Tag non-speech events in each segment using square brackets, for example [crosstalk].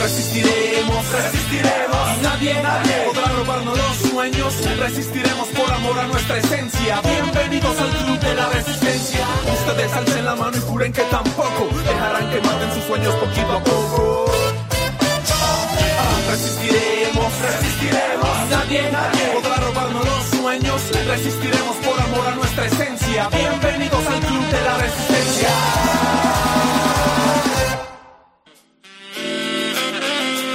Resistiremos, resistiremos. Nadie, nadie podrá robarnos los sueños. Resistiremos por amor a nuestra esencia. Bienvenidos al club de la resistencia. Ustedes alcen la mano y juren que tampoco dejarán que maten sus sueños poquito a poco. Resistiremos, resistiremos. Nadie, nadie podrá robarnos los sueños. Resistiremos por amor a nuestra esencia. Bienvenidos al club de la resistencia.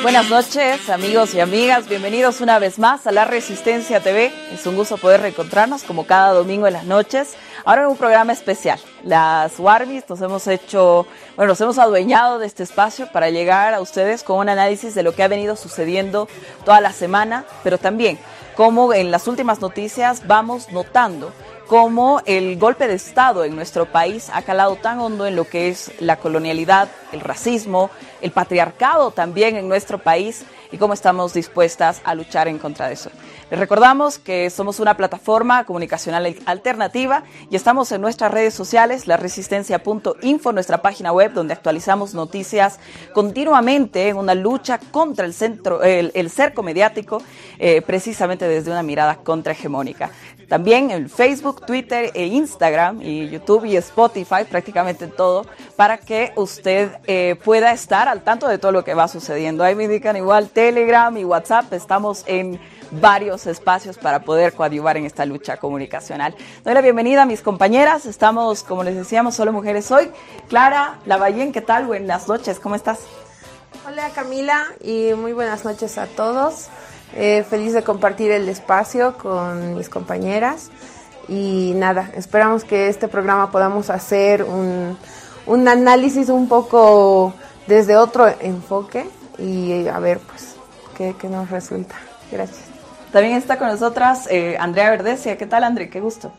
Buenas noches, amigos y amigas. Bienvenidos una vez más a La Resistencia TV. Es un gusto poder reencontrarnos como cada domingo en las noches. Ahora en un programa especial. Las Warmis nos hemos hecho, bueno, nos hemos adueñado de este espacio para llegar a ustedes con un análisis de lo que ha venido sucediendo toda la semana, pero también como en las últimas noticias vamos notando cómo el golpe de Estado en nuestro país ha calado tan hondo en lo que es la colonialidad, el racismo, el patriarcado también en nuestro país y cómo estamos dispuestas a luchar en contra de eso. Les recordamos que somos una plataforma comunicacional alternativa y estamos en nuestras redes sociales, laresistencia.info, nuestra página web donde actualizamos noticias continuamente en una lucha contra el, centro, el, cerco mediático, eh, precisamente desde una mirada contrahegemónica. También en Facebook, Twitter e Instagram y YouTube y Spotify, prácticamente todo, para que usted eh, pueda estar al tanto de todo lo que va sucediendo. Ahí me indican igual Telegram y WhatsApp, estamos en varios espacios para poder coadyuvar en esta lucha comunicacional. Doy la bienvenida a mis compañeras, estamos, como les decíamos, solo mujeres hoy. Clara Lavallén, ¿qué tal? Buenas noches, ¿cómo estás? Hola Camila y muy buenas noches a todos. Eh, feliz de compartir el espacio con mis compañeras y nada, esperamos que este programa podamos hacer un, un análisis un poco desde otro enfoque y a ver pues qué, qué nos resulta. Gracias. También está con nosotras eh, Andrea Verdesia. ¿Qué tal, Andrea? Qué gusto.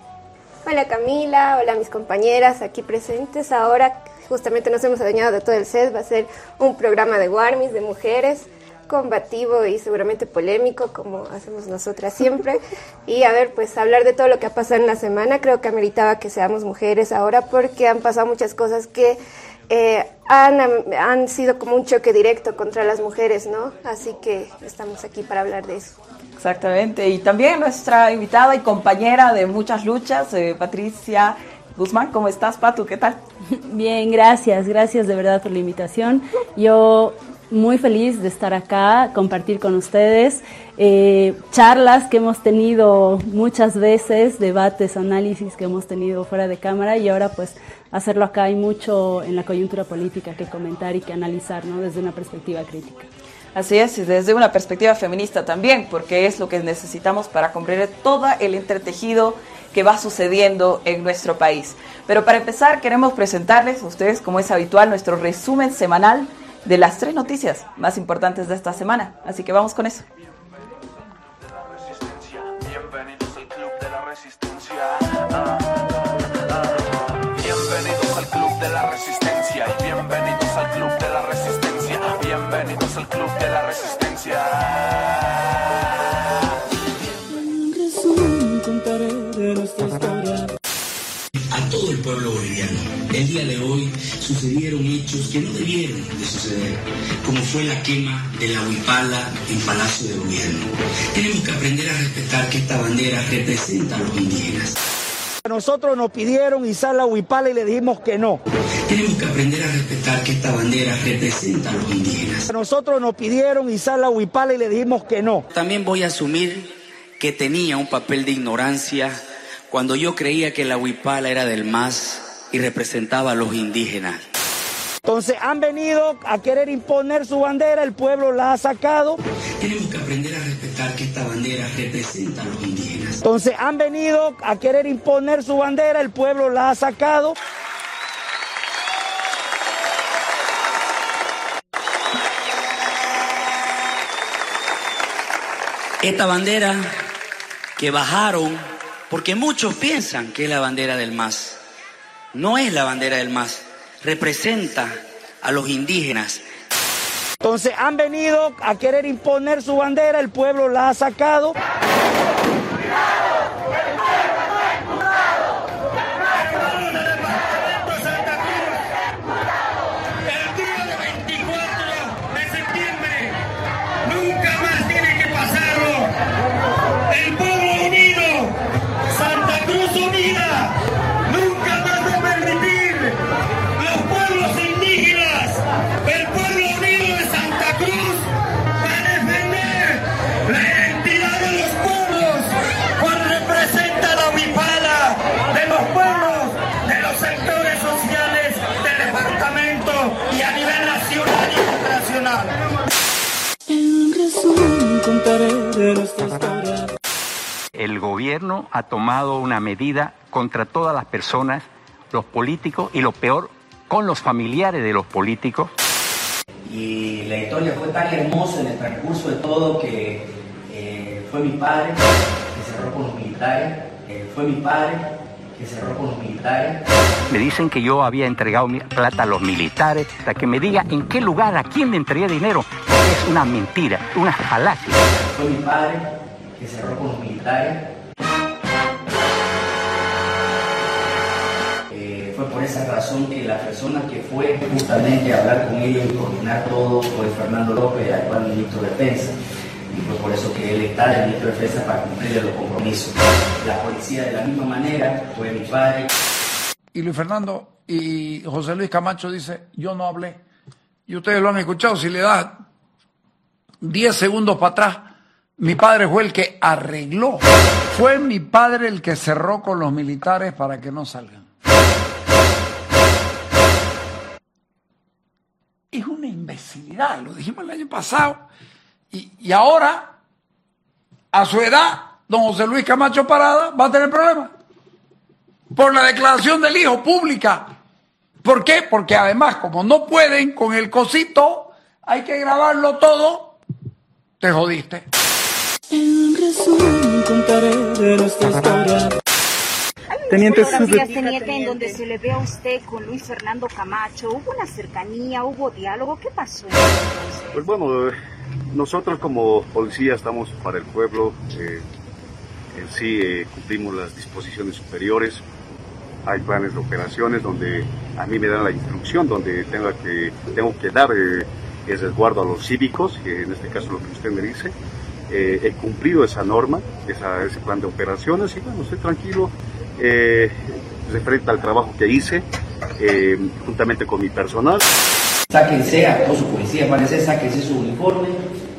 Hola Camila, hola mis compañeras aquí presentes. Ahora justamente nos hemos adueñado de todo el set. Va a ser un programa de Warmis, de mujeres, combativo y seguramente polémico, como hacemos nosotras siempre. [laughs] Y a ver, pues hablar de todo lo que ha pasado en la semana. Creo que ameritaba que seamos mujeres ahora porque han pasado muchas cosas que eh, han, han sido como un choque directo contra las mujeres, ¿no? Así que estamos aquí para hablar de eso. Exactamente. Y también nuestra invitada y compañera de muchas luchas, eh, Patricia Guzmán. ¿Cómo estás, Patu? ¿Qué tal? Bien, gracias. Gracias de verdad por la invitación. Yo muy feliz de estar acá, compartir con ustedes eh, charlas que hemos tenido muchas veces, debates, análisis que hemos tenido fuera de cámara y ahora pues hacerlo acá hay mucho en la coyuntura política que comentar y que analizar ¿no? desde una perspectiva crítica. Así es, y desde una perspectiva feminista también, porque es lo que necesitamos para comprender todo el entretejido que va sucediendo en nuestro país. Pero para empezar, queremos presentarles a ustedes, como es habitual, nuestro resumen semanal de las tres noticias más importantes de esta semana. Así que vamos con eso. Bienvenidos al club de la resistencia. Bienvenidos al club de la resistencia. Bienvenidos al club de la resistencia. Bienvenidos al club de la resistencia. Pueblo boliviano. El día de hoy sucedieron hechos que no debieron de suceder, como fue la quema de la huipala en Palacio de Gobierno. Tenemos que aprender a respetar que esta bandera representa a los indígenas. A nosotros nos pidieron izar la huipala y le dijimos que no. Tenemos que aprender a respetar que esta bandera representa a los indígenas. A nosotros nos pidieron izar la huipala y le dijimos que no. También voy a asumir que tenía un papel de ignorancia cuando yo creía que la huipala era del MAS y representaba a los indígenas. Entonces han venido a querer imponer su bandera, el pueblo la ha sacado. Tenemos que aprender a respetar que esta bandera representa a los indígenas. Entonces han venido a querer imponer su bandera, el pueblo la ha sacado. Esta bandera que bajaron, porque muchos piensan que es la bandera del MAS, no es la bandera del MAS, representa a los indígenas. Entonces han venido a querer imponer su bandera, el pueblo la ha sacado. Gobierno ha tomado una medida contra todas las personas, los políticos y lo peor, con los familiares de los políticos. Y la historia fue tan hermosa en el transcurso de todo que eh, fue mi padre que cerró con los militares, eh, fue mi padre que cerró con los militares. Me dicen que yo había entregado plata a los militares, hasta que me diga en qué lugar, a quién le entregué dinero. Es una mentira, una falacia. Fue mi padre que cerró con los militares. Por esa razón que la persona que fue justamente a hablar con ellos y coordinar todo fue Fernando López, actual ministro de Defensa. Y fue por eso que él está de ministro de Defensa para cumplir los compromisos. La policía de la misma manera fue mi padre. Y Luis Fernando y José Luis Camacho dice, yo no hablé. Y ustedes lo han escuchado, si le da 10 segundos para atrás, mi padre fue el que arregló. Fue mi padre el que cerró con los militares para que no salgan. Lo dijimos el año pasado. Y, y ahora, a su edad, don José Luis Camacho Parada va a tener problemas. Por la declaración del hijo pública. ¿Por qué? Porque además, como no pueden con el cosito, hay que grabarlo todo, te jodiste. En resumen, contaré de nuestra historia. Teniente fotografías, teniente, en donde se le ve a usted con Luis Fernando Camacho. ¿Hubo una cercanía? ¿Hubo diálogo? ¿Qué pasó? Pues bueno, nosotros como policía estamos para el pueblo. eh, en sí eh, cumplimos las disposiciones superiores. Hay planes de operaciones donde a mí me dan la instrucción, donde tengo que, tengo que dar eh, el resguardo a los cívicos, que en este caso lo que usted me dice. Eh, he cumplido esa norma, esa- ese plan de operaciones y bueno, estoy tranquilo eh, referente al trabajo que hice eh, juntamente con mi personal. Sáquense a todos sus policías, parece, sáquense su uniforme,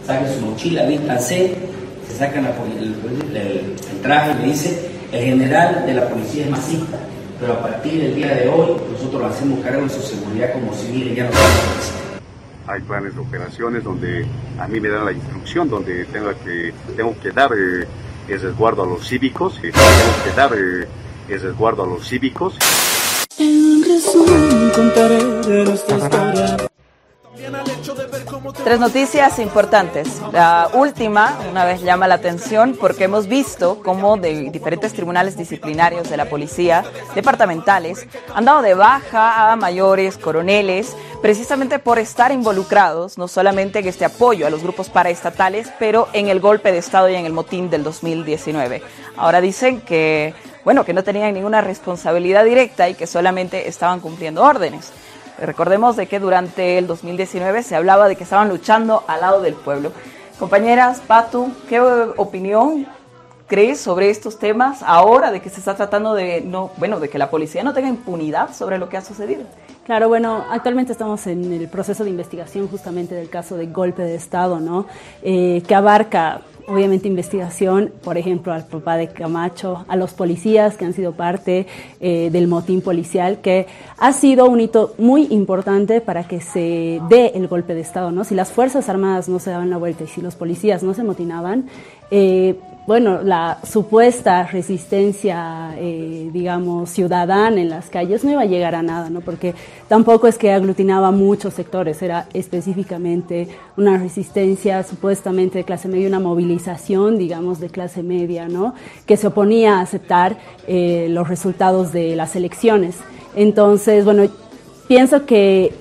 saquen su mochila, vístanse, se sacan la el, el- el traje y le dice, el general de la policía es masista, pero a partir del día de hoy nosotros lo hacemos cargo de su seguridad como civiles, ya no somos. Hay planes de operaciones donde a mí me dan la instrucción, donde tengo que, tengo que dar eh, el resguardo a los cívicos, eh, tengo que dar eh, el resguardo a los cívicos. En resumen, contaré de nuestra historia. Tres noticias importantes. La última, una vez llama la atención porque hemos visto cómo de diferentes tribunales disciplinarios de la policía departamentales han dado de baja a mayores, coroneles, precisamente por estar involucrados no solamente en este apoyo a los grupos paraestatales, pero en el golpe de Estado y en el motín del 2019. Ahora dicen que, bueno, que no tenían ninguna responsabilidad directa y que solamente estaban cumpliendo órdenes. Recordemos de que durante el 2019 se hablaba de que estaban luchando al lado del pueblo. Compañeras, Patu, ¿qué opinión crees sobre estos temas ahora de que se está tratando de no, bueno, de que la policía no tenga impunidad sobre lo que ha sucedido? Claro, bueno, actualmente estamos en el proceso de investigación justamente del caso de golpe de Estado, ¿no? Eh, que abarca, obviamente, investigación, por ejemplo, al papá de Camacho, a los policías que han sido parte eh, del motín policial, que ha sido un hito muy importante para que se dé el golpe de Estado, ¿no? Si las Fuerzas Armadas no se daban la vuelta y si los policías no se motinaban, eh, bueno, la supuesta resistencia, eh, digamos, ciudadana en las calles no iba a llegar a nada, ¿no? Porque tampoco es que aglutinaba muchos sectores, era específicamente una resistencia supuestamente de clase media, una movilización, digamos, de clase media, ¿no? Que se oponía a aceptar eh, los resultados de las elecciones. Entonces, bueno, pienso que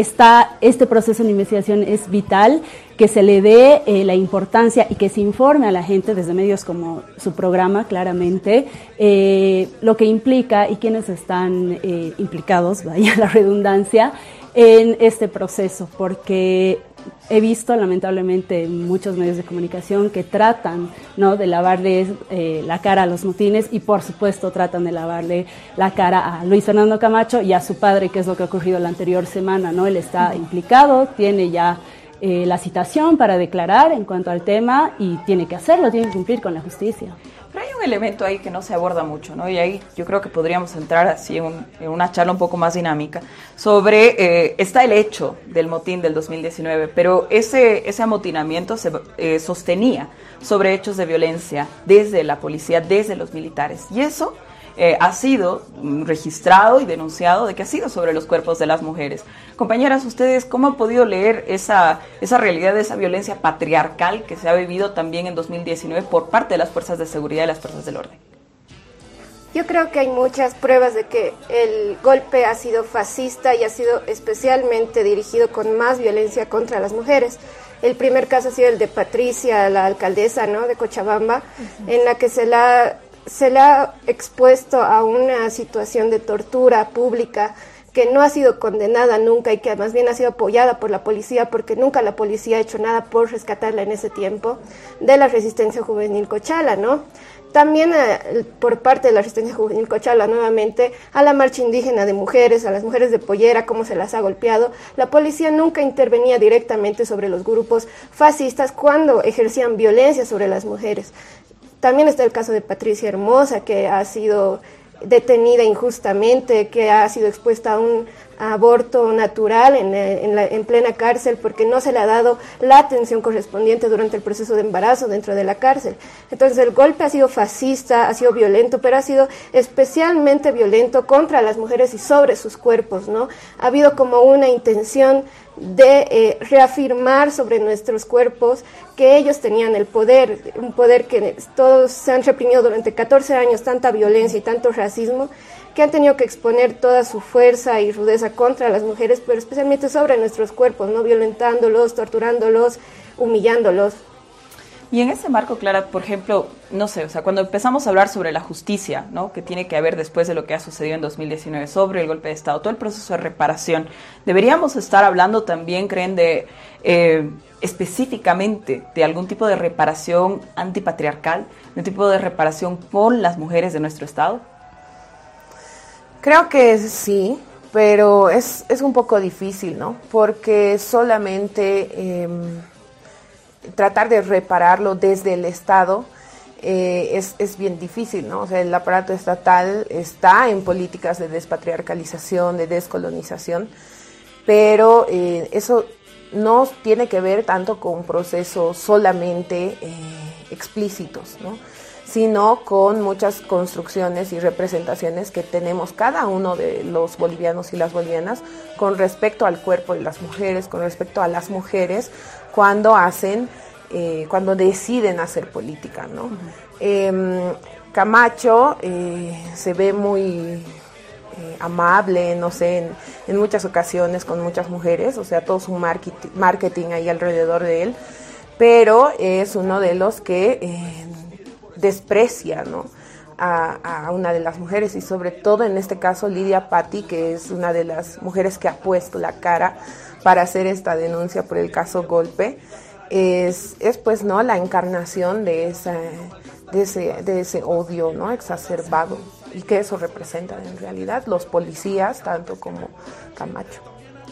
está este proceso de investigación es vital que se le dé eh, la importancia y que se informe a la gente desde medios como su programa claramente eh, lo que implica y quiénes están eh, implicados, [laughs] vaya la redundancia, en este proceso, porque he visto lamentablemente en muchos medios de comunicación que tratan ¿no? de lavarle eh, la cara a los motines y por supuesto tratan de lavarle la cara a Luis Fernando Camacho y a su padre, que es lo que ha ocurrido la anterior semana. ¿no? Él está implicado, tiene ya eh, la citación para declarar en cuanto al tema y tiene que hacerlo, tiene que cumplir con la justicia. Pero hay un elemento ahí que no se aborda mucho, ¿no? Y ahí yo creo que podríamos entrar así en, una charla un poco más dinámica sobre, eh, está el hecho del motín del 2019, pero ese, ese amotinamiento se eh, sostenía sobre hechos de violencia desde la policía, desde los militares. Y eso eh, ha sido registrado y denunciado de que ha sido sobre los cuerpos de las mujeres. Compañeras, ustedes, ¿cómo han podido leer esa, esa realidad de esa violencia patriarcal que se ha vivido también en 2019 por parte de las fuerzas de seguridad y las fuerzas del orden? Yo creo que hay muchas pruebas de que el golpe ha sido fascista y ha sido especialmente dirigido con más violencia contra las mujeres. El primer caso ha sido el de Patricia, la alcaldesa ¿no? de Cochabamba, en la que se la se le ha expuesto a una situación de tortura pública que no ha sido condenada nunca y que más bien ha sido apoyada por la policía porque nunca la policía ha hecho nada por rescatarla en ese tiempo de la resistencia juvenil Cochala, ¿no? También eh, por parte de la resistencia juvenil Cochala nuevamente a la marcha indígena de mujeres, a las mujeres de pollera, cómo se las ha golpeado. La policía nunca intervenía directamente sobre los grupos fascistas cuando ejercían violencia sobre las mujeres. También está el caso de Patricia Hermosa, que ha sido detenida injustamente, que ha sido expuesta a un aborto natural en, eh, en, plena cárcel porque no se le ha dado la atención correspondiente durante el proceso de embarazo dentro de la cárcel. Entonces el golpe ha sido fascista, ha sido violento, pero ha sido especialmente violento contra las mujeres y sobre sus cuerpos, ¿no? Ha habido como una intención de eh, reafirmar sobre nuestros cuerpos que ellos tenían el poder, un poder que todos se han reprimido durante 14 años, tanta violencia y tanto racismo, que han tenido que exponer toda su fuerza y rudeza contra las mujeres, pero especialmente sobre nuestros cuerpos, no violentándolos, torturándolos, humillándolos. Y en ese marco, Clara, por ejemplo, no sé, o sea, cuando empezamos a hablar sobre la justicia, ¿no? Que tiene que haber después de lo que ha sucedido en 2019 sobre el golpe de Estado, todo el proceso de reparación, deberíamos estar hablando también, creen, de eh, específicamente de algún tipo de reparación antipatriarcal, de un tipo de reparación con las mujeres de nuestro Estado. Creo que sí, pero es, es un poco difícil, ¿no? Porque solamente em, tratar de repararlo desde el Estado eh, es, es, bien difícil, ¿no? O sea, el aparato estatal está en políticas de despatriarcalización, de descolonización, pero eh, eso no tiene que ver tanto con procesos solamente eh, explícitos, ¿no? sino con muchas construcciones y representaciones que tenemos cada uno de los bolivianos y las bolivianas con respecto al cuerpo de las mujeres, con respecto a las mujeres cuando hacen, eh, cuando deciden hacer política, ¿no? Em, Camacho eh, se ve muy eh, amable, no sé, en, en, muchas ocasiones con muchas mujeres, o sea, todo su marketing, marketing ahí alrededor de él, pero es uno de los que desprecia ¿no? a, una de las mujeres y sobre todo en este caso Lidia Patti, que es una de las mujeres que ha puesto la cara para hacer esta denuncia por el caso Golpe, es, es pues no la encarnación de, esa, de, ese, de ese odio ¿no? exacerbado y que eso representa en realidad los policías tanto como Camacho.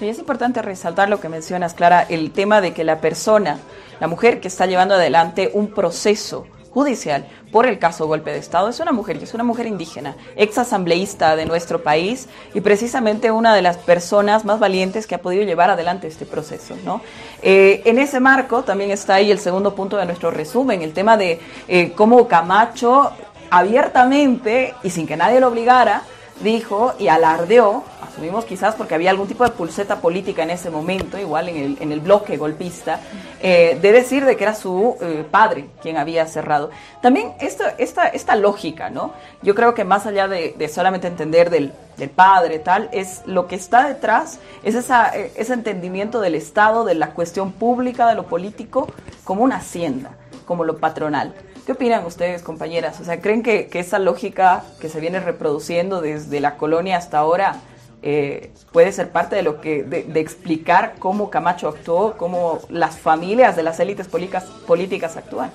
Y es importante resaltar lo que mencionas, Clara, el tema de que la persona, la mujer que está llevando adelante un proceso judicial por el caso golpe de Estado es una mujer, y es una mujer indígena, ex asambleísta de nuestro país y precisamente una de las personas más valientes que ha podido llevar adelante este proceso. ¿no? Eh, en ese marco también está ahí el segundo punto de nuestro resumen, el tema de eh, cómo Camacho abiertamente y sin que nadie lo obligara, dijo y alardeó, asumimos quizás porque había algún tipo de pulseta política en ese momento, igual en el, en el bloque golpista, eh, de decir de que era su eh, padre quien había cerrado. También esta, esta, esta lógica, ¿no? Yo creo que más allá de, solamente entender del, del, padre, tal, es lo que está detrás, es esa, eh, ese entendimiento del Estado, de la cuestión pública, de lo político, como una hacienda, como lo patronal. ¿Qué opinan ustedes, compañeras? O sea, ¿creen que, esa lógica que se viene reproduciendo desde la colonia hasta ahora eh, puede ser parte de lo que de, explicar cómo Camacho actuó, cómo las familias de las élites políticas, políticas actúan?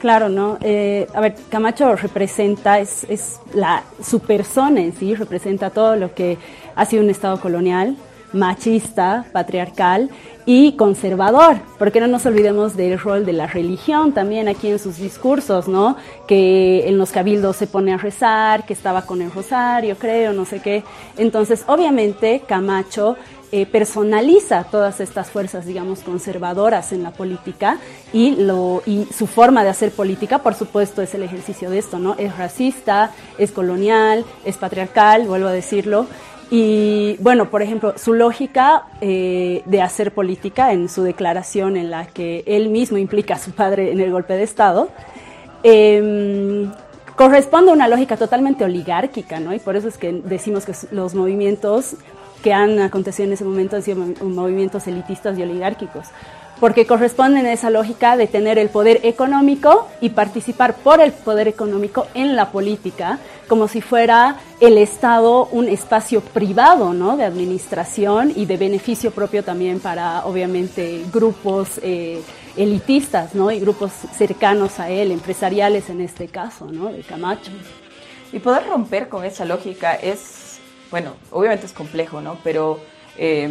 Claro, ¿no? Eh, a ver, Camacho representa, es, es la, su persona en sí, representa todo lo que ha sido un Estado colonial, machista, patriarcal y conservador, porque no nos olvidemos del rol de la religión también aquí en sus discursos, ¿no? Que en los cabildos se pone a rezar, que estaba con el rosario, creo, no sé qué. Entonces, obviamente, Camacho eh, personaliza todas estas fuerzas, digamos, conservadoras en la política y, su forma de hacer política, por supuesto, es el ejercicio de esto, ¿no? Es racista, es colonial, es patriarcal, vuelvo a decirlo, y bueno, por ejemplo, su lógica eh, de hacer política en su declaración en la que él mismo implica a su padre en el golpe de Estado, em, corresponde a una lógica totalmente oligárquica, ¿no? Y por eso es que decimos que los movimientos que han acontecido en ese momento han sido movimientos elitistas y oligárquicos porque corresponden a esa lógica de tener el poder económico y participar por el poder económico en la política, como si fuera el Estado un espacio privado, ¿no? De administración y de beneficio propio también para, obviamente, grupos eh, elitistas, ¿no? Y grupos cercanos a él, empresariales en este caso, ¿no? De Camacho. Y poder romper con esa lógica es, bueno, obviamente es complejo, ¿no? Pero... Eh,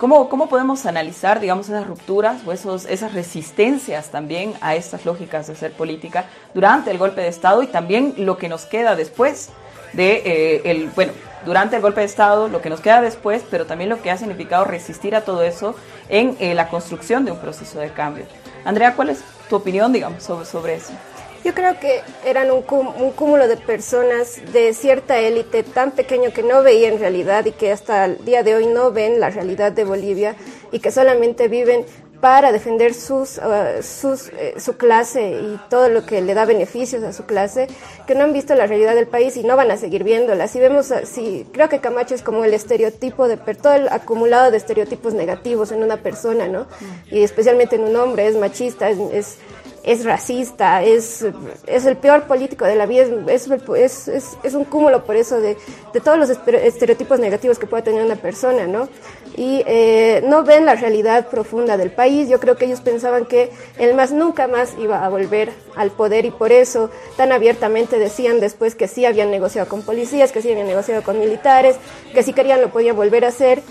¿Cómo, ¿Cómo, podemos analizar, digamos, esas rupturas o esos, esas resistencias también a estas lógicas de hacer política durante el golpe de Estado y también lo que nos queda después de eh, el, bueno, durante el golpe de Estado, lo que nos queda después, pero también lo que ha significado resistir a todo eso en eh, la construcción de un proceso de cambio. Andrea, ¿cuál es tu opinión, digamos, sobre, sobre eso? Yo creo que eran un, cúmulo de personas de cierta élite tan pequeño que no veían realidad y que hasta el día de hoy no ven la realidad de Bolivia y que solamente viven para defender sus, uh, sus, eh, su clase y todo lo que le da beneficios a su clase, que no han visto la realidad del país y no van a seguir viéndola. Si vemos, si, creo que Camacho es como el estereotipo de todo el acumulado de estereotipos negativos en una persona, ¿no? Y especialmente en un hombre, es machista, es es racista, es, es el peor político de la vida, es, es, es, es un cúmulo por eso de, de, todos los estereotipos negativos que puede tener una persona, ¿no? Y eh, no ven la realidad profunda del país. Yo creo que ellos pensaban que el MAS nunca más iba a volver al poder y por eso tan abiertamente decían después que sí habían negociado con policías, que sí habían negociado con militares, que si querían lo podían volver a hacer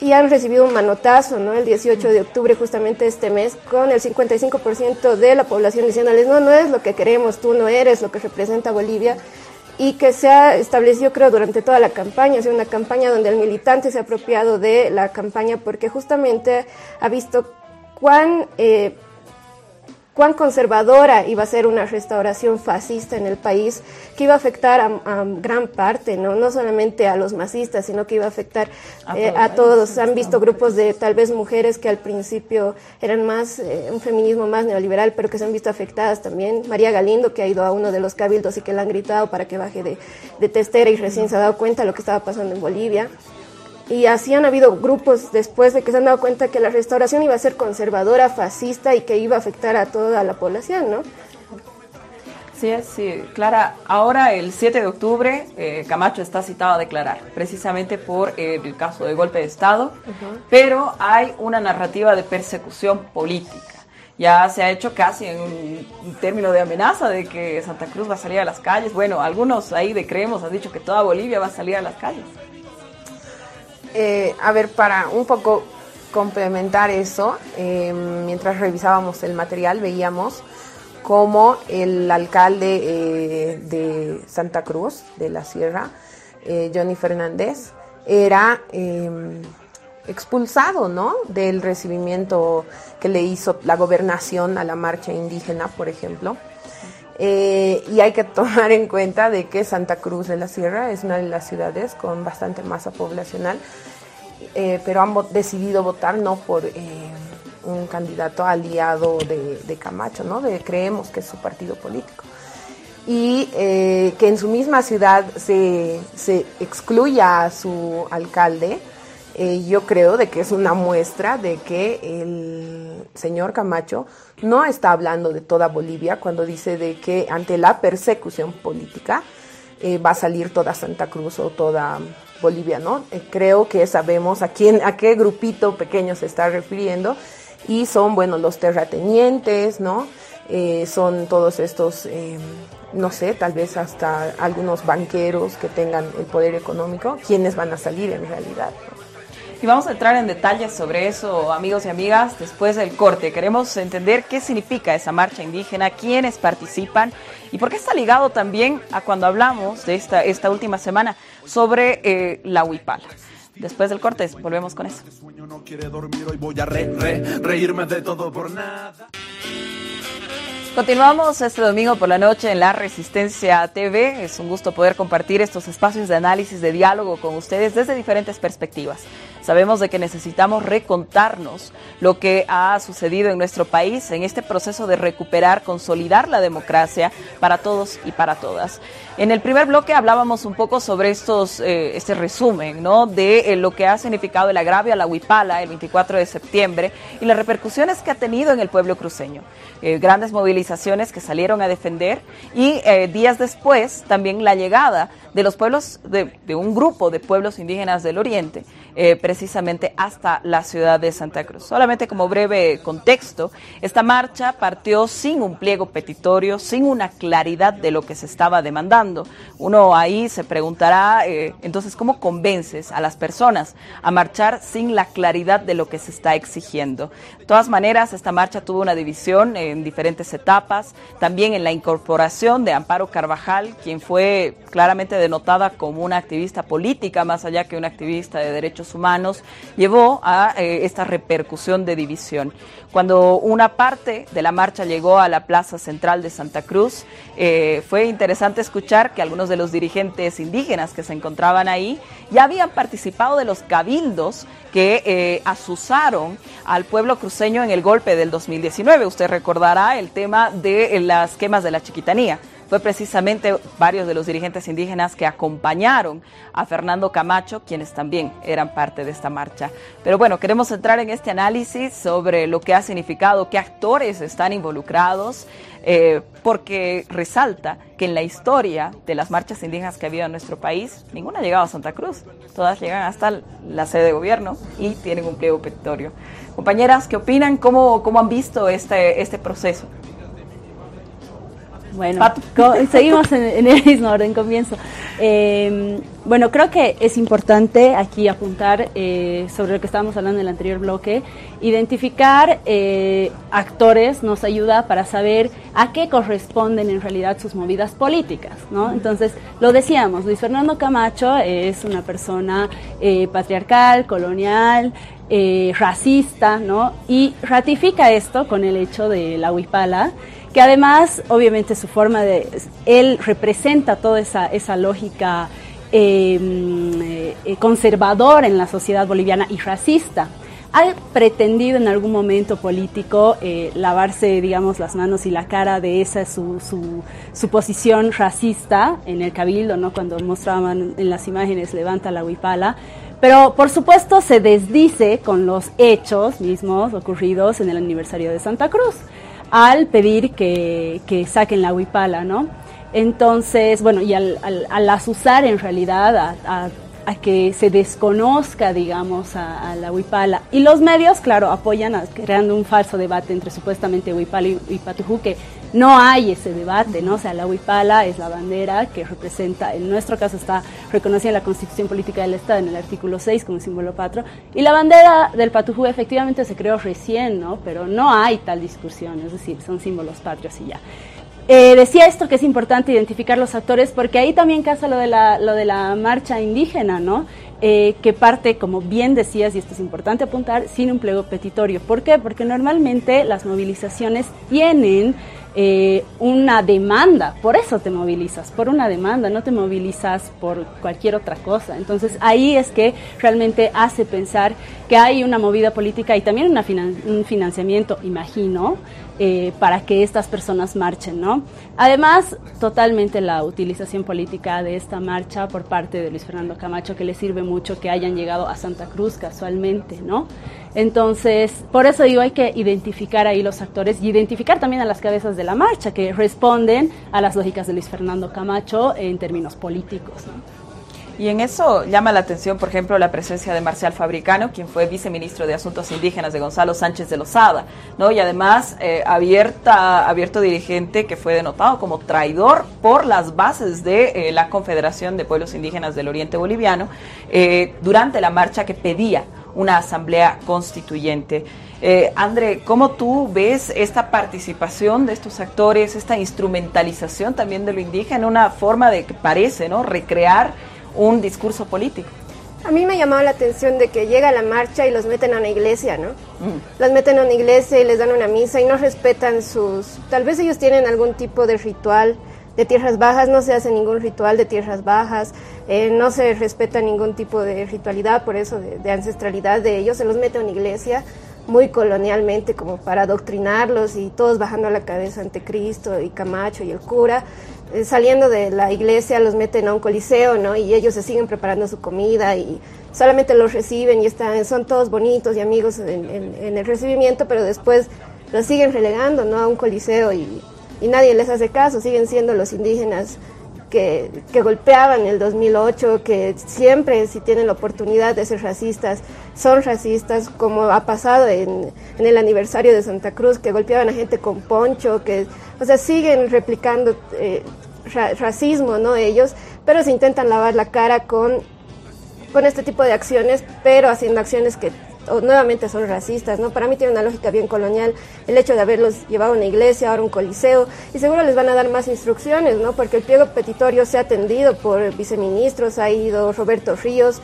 y han recibido un manotazo, ¿no? El 18 de octubre, justamente este mes, con el 55% de la población diciéndoles, no, no es lo que queremos, tú no eres lo que representa Bolivia, y que se ha establecido, creo, durante toda la campaña, o sea, una campaña donde el militante se ha apropiado de la campaña porque justamente ha visto cuán... Eh, cuán conservadora iba a ser una restauración fascista en el país, que iba a afectar a, gran parte, ¿no? no solamente a los masistas, sino que iba a afectar a, eh, todos. Han visto grupos de tal vez mujeres que al principio eran más, eh, un feminismo más neoliberal, pero que se han visto afectadas también. María Galindo, que ha ido a uno de los cabildos y que le han gritado para que baje de, de testera y recién se ha dado cuenta de lo que estaba pasando en Bolivia. Y así han habido grupos después de que se han dado cuenta que la restauración iba a ser conservadora, fascista y que iba a afectar a toda la población, ¿no? Sí, sí, Clara, ahora el 7 de octubre eh, Camacho está citado a declarar, precisamente por eh, el caso de golpe de Estado, pero hay una narrativa de persecución política. Ya se ha hecho casi en un término de amenaza de que Santa Cruz va a salir a las calles. Bueno, algunos ahí de creemos han dicho que toda Bolivia va a salir a las calles. Eh, a ver, para un poco complementar eso, eh, mientras revisábamos el material veíamos cómo el alcalde eh, de Santa Cruz, de la Sierra, Johnny Fernández, era expulsado ¿no? del recibimiento que le hizo la gobernación a la marcha indígena, por ejemplo. Eh, y hay que tomar en cuenta de que Santa Cruz de la Sierra es una de las ciudades con bastante masa poblacional, eh, pero han decidido votar no por eh, un candidato aliado de, Camacho, ¿no? De, creemos que es su partido político. Y que en su misma ciudad se, se excluya a su alcalde, yo creo de que es una muestra de que el señor Camacho no está hablando de toda Bolivia cuando dice de que ante la persecución política eh, va a salir toda Santa Cruz o toda Bolivia, ¿no? Eh, creo que sabemos a quién, a qué grupito pequeño se está refiriendo y son, bueno, los terratenientes, ¿no? Eh, son todos estos, no sé, tal vez hasta algunos banqueros que tengan el poder económico, quienes van a salir en realidad. Y vamos a entrar en detalles sobre eso, amigos y amigas, después del corte. Queremos entender qué significa esa marcha indígena, quiénes participan y por qué está ligado también a cuando hablamos de esta, esta última semana sobre eh, la huipala. Después del corte, volvemos con eso. No quiere dormir, hoy voy a re, reírme de todo por nada. Continuamos este domingo por la noche en La Resistencia TV. Es un gusto poder compartir estos espacios de análisis, de diálogo con ustedes desde diferentes perspectivas. Sabemos de que necesitamos recontarnos lo que ha sucedido en nuestro país en este proceso de recuperar, consolidar la democracia para todos y para todas. En el primer bloque hablábamos un poco sobre estos, eh, este resumen, ¿no? De eh, lo que ha significado el agravio a la Huipala el 24 de septiembre y las repercusiones que ha tenido en el pueblo cruceño. Eh, grandes movilizaciones que salieron a defender y días después también la llegada de los pueblos, de, de un grupo de pueblos indígenas del Oriente, precisamente hasta la ciudad de Santa Cruz. Solamente como breve contexto, esta marcha partió sin un pliego petitorio, sin una claridad de lo que se estaba demandando. Uno ahí se preguntará, eh, entonces, ¿cómo convences a las personas a marchar sin la claridad de lo que se está exigiendo? De todas maneras, esta marcha tuvo una división en diferentes etapas, también en la incorporación de Amparo Carvajal, quien fue claramente denotada como una activista política, más allá que una activista de derechos humanos, llevó a eh, esta repercusión de división. Cuando una parte de la marcha llegó a la Plaza Central de Santa Cruz, eh, fue interesante escuchar que algunos de los dirigentes indígenas que se encontraban ahí ya habían participado de los cabildos que eh, asusaron al pueblo cruceño en el golpe del 2019. Usted recordará el tema de las quemas de la chiquitanía fue precisamente varios de los dirigentes indígenas que acompañaron a Fernando Camacho, quienes también eran parte de esta marcha. Pero bueno, queremos entrar en este análisis sobre lo que ha significado, qué actores están involucrados, eh, porque resalta que en la historia de las marchas indígenas que ha habido en nuestro país, ninguna ha llegado a Santa Cruz. Todas llegan hasta la sede de gobierno y tienen un pliego petitorio. Compañeras, ¿qué opinan? ¿Cómo, cómo han visto este, este proceso? Bueno, [laughs] seguimos en, el mismo orden, comienzo. Eh, bueno, creo que es importante aquí apuntar eh, sobre lo que estábamos hablando en el anterior bloque. Identificar eh, actores nos ayuda para saber a qué corresponden en realidad sus movidas políticas, ¿no? Entonces, lo decíamos, Luis Fernando Camacho es una persona patriarcal, colonial, racista, ¿no? Y ratifica esto con el hecho de la huipala que además, obviamente, su forma de, él representa toda esa, esa lógica em, eh, conservadora en la sociedad boliviana y racista. Ha pretendido en algún momento político eh, lavarse, digamos, las manos y la cara de esa su, su, su, posición racista en el cabildo, ¿no? Cuando mostraban en las imágenes levanta la huipala. Pero por supuesto se desdice con los hechos mismos ocurridos en el aniversario de Santa Cruz al pedir que, que saquen la huipala, ¿no? Entonces, bueno, y al, al, al asusar en realidad a, que se desconozca, digamos, a, la huipala. Y los medios, claro, apoyan creando un falso debate entre supuestamente huipala y, y no hay ese debate, ¿no? O sea, la huipala es la bandera que representa, en nuestro caso está reconocida en la Constitución Política del Estado en el artículo 6 como símbolo patro, y la bandera del Patujú efectivamente se creó recién, ¿no? Pero no hay tal discusión, es decir, son símbolos patrios y ya. Eh, decía esto que es importante identificar los actores porque ahí también casa lo de la, lo de la marcha indígena, ¿no? Eh, que parte, como bien decías, y esto es importante apuntar, sin un pliego petitorio. ¿Por qué? Porque normalmente las movilizaciones tienen eh, una demanda, por eso te movilizas, por una demanda, no te movilizas por cualquier otra cosa. Entonces ahí es que realmente hace pensar que hay una movida política y también una un financiamiento, imagino, eh, para que estas personas marchen, ¿no? Además, totalmente la utilización política de esta marcha por parte de Luis Fernando Camacho, que le sirve mucho que hayan llegado a Santa Cruz casualmente, ¿no? Entonces, por eso digo, hay que identificar ahí los actores y identificar también a las cabezas de la marcha que responden a las lógicas de Luis Fernando Camacho en términos políticos. Y en eso llama la atención, por ejemplo, la presencia de Marcial Fabricano, quien fue viceministro de Asuntos Indígenas de Gonzalo Sánchez de Lozada, ¿no? Y además eh, abierto dirigente que fue denotado como traidor por las bases de eh, la Confederación de Pueblos Indígenas del Oriente Boliviano eh, durante la marcha que pedía una asamblea constituyente. Eh, André, ¿cómo tú ves esta participación de estos actores, esta instrumentalización también de lo indígena, una forma de que parece, ¿no? Recrear un discurso político. A mí me ha llamado la atención de que llega la marcha y los meten a una iglesia, ¿no? Mm. Los meten a una iglesia y les dan una misa y no respetan sus... Tal vez ellos tienen algún tipo de ritual de tierras bajas, no se hace ningún ritual de tierras bajas, eh, no se respeta ningún tipo de ritualidad, por eso de, de, ancestralidad de ellos, se los mete a una iglesia muy colonialmente como para adoctrinarlos y todos bajando la cabeza ante Cristo y Camacho y el cura. Eh, saliendo de la iglesia los meten a un coliseo, ¿no? Y ellos se siguen preparando su comida y solamente los reciben y están, son todos bonitos y amigos en, el recibimiento, pero después los siguen relegando, ¿no? A un coliseo y nadie les hace caso, siguen siendo los indígenas que, que, golpeaban en el 2008, que siempre si tienen la oportunidad de ser racistas, son racistas, como ha pasado en, en, el aniversario de Santa Cruz, que golpeaban a gente con poncho, que, o sea, siguen replicando eh, racismo, ¿no? Ellos, pero se intentan lavar la cara con, con este tipo de acciones, pero haciendo acciones que nuevamente son racistas, ¿no? Para mí tiene una lógica bien colonial el hecho de haberlos llevado a una iglesia, ahora un coliseo, y seguro les van a dar más instrucciones, ¿no? Porque el pliego petitorio se ha atendido por viceministros, ha ido Roberto Ríos,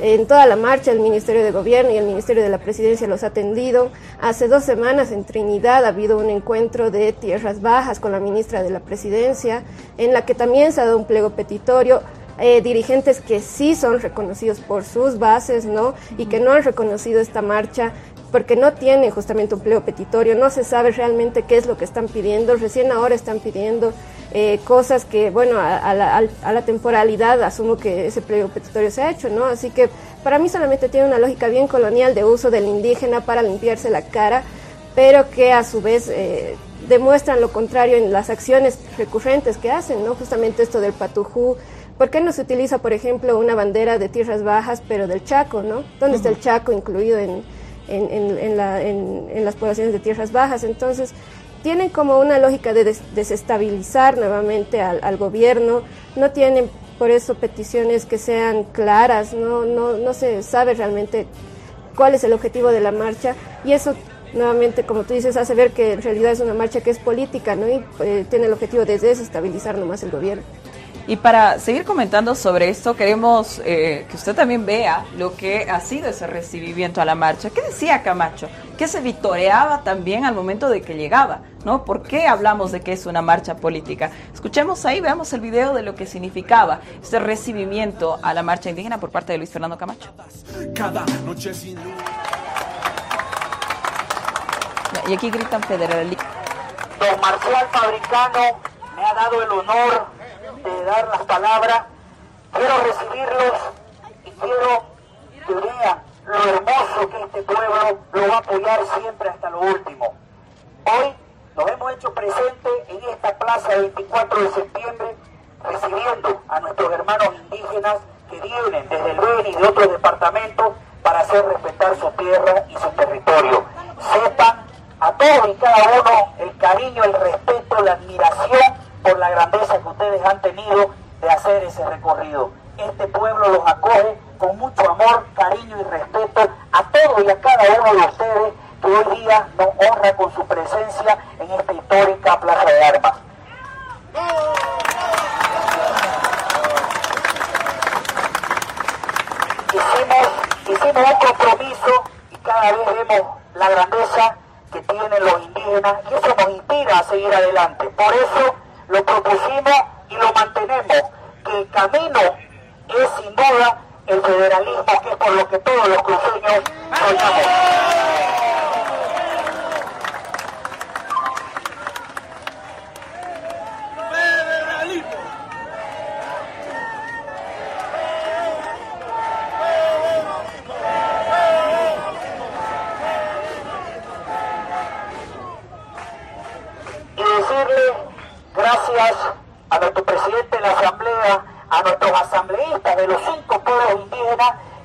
en toda la marcha el Ministerio de Gobierno y el Ministerio de la Presidencia los ha atendido. Hace dos semanas en Trinidad ha habido un encuentro de tierras bajas con la ministra de la Presidencia, en la que también se ha dado un pliego petitorio. Eh, dirigentes que sí son reconocidos por sus bases, ¿no? Y que no han reconocido esta marcha porque no tienen justamente un pliego petitorio, no se sabe realmente qué es lo que están pidiendo, recién ahora están pidiendo eh, cosas que, bueno, a, la, temporalidad asumo que ese pliego petitorio se ha hecho, ¿no? Así que para mí solamente tiene una lógica bien colonial de uso del indígena para limpiarse la cara, pero que a su vez eh, demuestran lo contrario en las acciones recurrentes que hacen, ¿no? Justamente esto del patujú, ¿Por qué no se utiliza, por ejemplo, una bandera de tierras bajas, pero del Chaco, ¿no? ¿Dónde está el Chaco incluido en, en, las poblaciones de tierras bajas? Entonces, tienen como una lógica de desestabilizar nuevamente al, gobierno, no tienen por eso peticiones que sean claras, no, no, no se sabe realmente cuál es el objetivo de la marcha y eso nuevamente, como tú dices, hace ver que en realidad es una marcha que es política, ¿no? Y eh, tiene el objetivo de desestabilizar nomás el gobierno. Y para seguir comentando sobre esto, queremos eh, que usted también vea lo que ha sido ese recibimiento a la marcha. ¿Qué decía Camacho? ¿Qué se vitoreaba también al momento de que llegaba? ¿no? ¿Por qué hablamos de que es una marcha política? Escuchemos ahí, veamos el video de lo que significaba este recibimiento a la marcha indígena por parte de Luis Fernando Camacho. Cada noche sin Y aquí gritan federalismo. Don Marcial Fabricano me ha dado el honor de dar las palabras, quiero recibirlos y quiero que vean lo hermoso que este pueblo lo va a apoyar siempre hasta lo último. Hoy nos hemos hecho presente en esta plaza del 24 de septiembre recibiendo a nuestros hermanos indígenas que vienen desde el Beni y de otros departamentos para hacer respetar su tierra y su territorio. Sepan a todos y cada uno el cariño, el respeto, la admiración por la grandeza que ustedes han tenido de hacer ese recorrido. Este pueblo los acoge con mucho amor, cariño y respeto a todos y a cada uno de ustedes que hoy día nos honra con su presencia en esta histórica Plaza de Armas. Hicimos, hicimos un compromiso y cada vez vemos la grandeza que tienen los indígenas y eso nos inspira a seguir adelante. Por eso lo propusimos y lo mantenemos, que el camino es sin duda el federalismo, que es por lo que todos los cruceños soñamos. a nuestro presidente de la Asamblea, a nuestros asambleístas de los cinco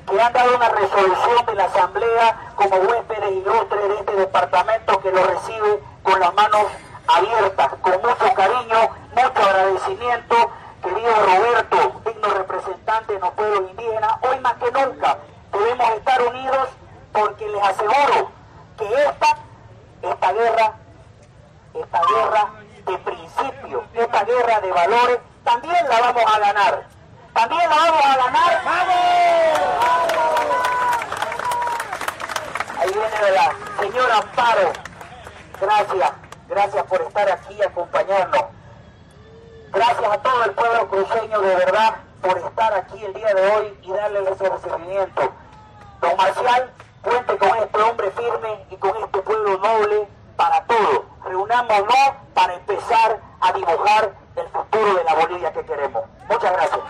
que han dado una resolución de la Asamblea como huéspedes ilustres de este departamento que lo recibe con las manos abiertas, con mucho cariño, mucho agradecimiento. Querido Roberto, digno representante de los pueblos indígenas, hoy más que nunca debemos estar unidos que esta, esta guerra, esta guerra de principio, esta guerra de valores, también la vamos a ganar. También la vamos a ganar. ¡Vamos! Ahí viene la señora Amparo. Gracias, gracias por estar aquí y acompañarnos. Gracias a todo el pueblo cruceño de verdad por estar aquí el día de hoy y darle ese recibimiento. Don Marcial, cuente con este hombre firme y con este pueblo noble para todo. Reunámonos para empezar a dibujar el futuro de la Bolivia que queremos. Muchas gracias.